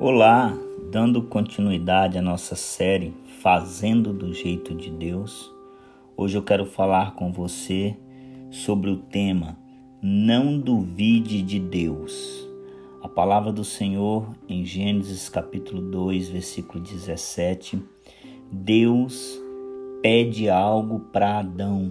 Olá, dando continuidade à nossa série Fazendo do Jeito de Deus. Hoje eu quero falar com você sobre o tema Não duvide de Deus. A palavra do Senhor em Gênesis capítulo 2, versículo 17. Deus pede algo para Adão.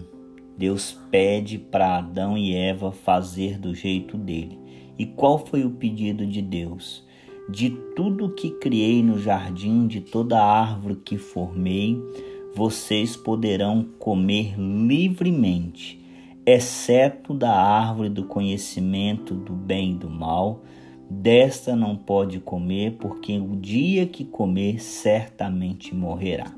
Deus pede para Adão e Eva fazer do jeito dele. E qual foi o pedido de Deus? De tudo que criei no jardim, de toda árvore que formei, vocês poderão comer livremente, exceto da árvore do conhecimento do bem e do mal. Desta não pode comer, porque o dia que comer certamente morrerá.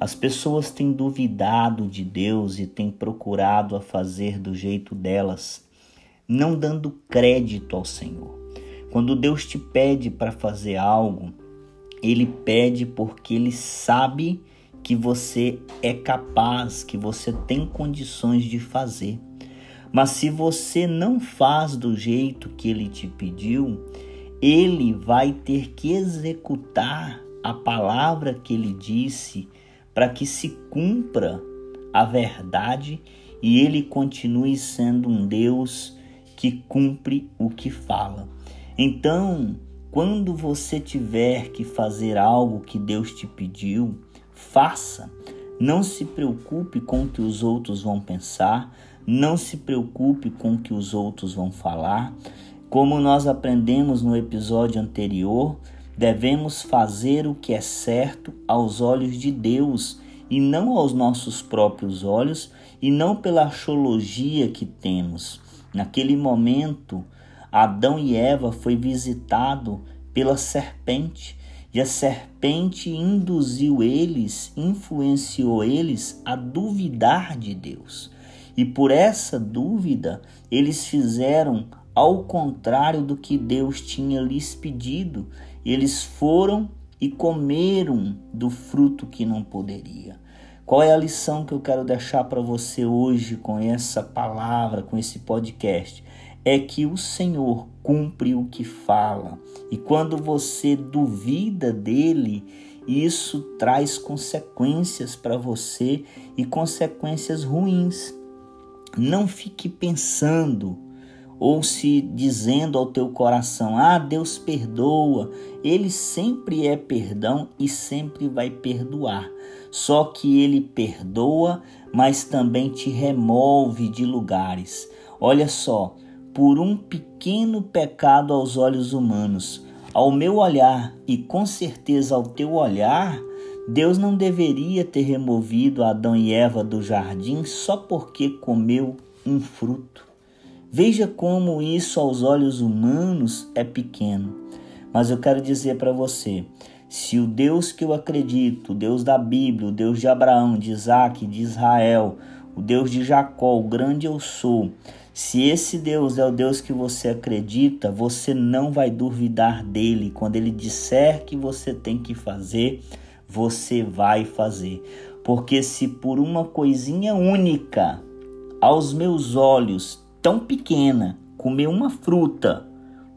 As pessoas têm duvidado de Deus e têm procurado a fazer do jeito delas, não dando crédito ao Senhor. Quando Deus te pede para fazer algo, ele pede porque ele sabe que você é capaz, que você tem condições de fazer. Mas se você não faz do jeito que ele te pediu, ele vai ter que executar a palavra que ele disse para que se cumpra a verdade e ele continue sendo um Deus que cumpre o que fala. Então, quando você tiver que fazer algo que Deus te pediu, faça. Não se preocupe com o que os outros vão pensar, não se preocupe com o que os outros vão falar. Como nós aprendemos no episódio anterior, devemos fazer o que é certo aos olhos de Deus e não aos nossos próprios olhos e não pela achologia que temos. Naquele momento, Adão e Eva foi visitado pela serpente e a serpente induziu eles, influenciou eles a duvidar de Deus. E por essa dúvida, eles fizeram ao contrário do que Deus tinha lhes pedido. Eles foram e comeram do fruto que não poderia. Qual é a lição que eu quero deixar para você hoje com essa palavra, com esse podcast? É que o Senhor cumpre o que fala. E quando você duvida dele, isso traz consequências para você e consequências ruins. Não fique pensando ou se dizendo ao teu coração: "Ah, Deus perdoa". Ele sempre é perdão e sempre vai perdoar. Só que ele perdoa, mas também te remove de lugares. Olha só, por um pequeno pecado aos olhos humanos. Ao meu olhar e com certeza ao teu olhar, Deus não deveria ter removido Adão e Eva do jardim só porque comeu um fruto. Veja como isso aos olhos humanos é pequeno. Mas eu quero dizer para você, se o Deus que eu acredito, o Deus da Bíblia, o Deus de Abraão, de Isaac, de Israel, o Deus de Jacó, o grande eu sou, se esse Deus é o Deus que você acredita, você não vai duvidar dele. Quando ele disser que você tem que fazer, você vai fazer. Porque se por uma coisinha única, aos meus olhos, tão pequena, comer uma fruta,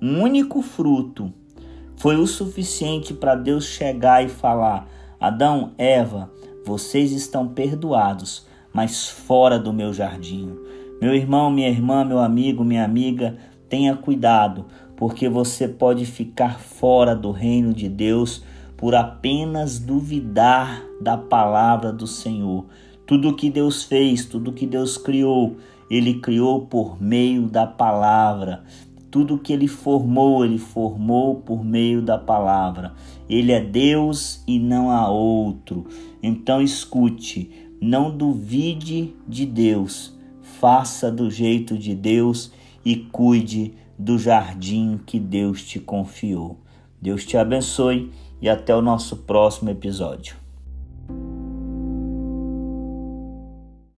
um único fruto, foi o suficiente para Deus chegar e falar: Adão, Eva, vocês estão perdoados, mas fora do meu jardim. Meu irmão, minha irmã, meu amigo, minha amiga, tenha cuidado, porque você pode ficar fora do reino de Deus por apenas duvidar da palavra do Senhor. Tudo que Deus fez, tudo que Deus criou, ele criou por meio da palavra. Tudo que ele formou, ele formou por meio da palavra. Ele é Deus e não há outro. Então escute, não duvide de Deus faça do jeito de Deus e cuide do jardim que Deus te confiou. Deus te abençoe e até o nosso próximo episódio.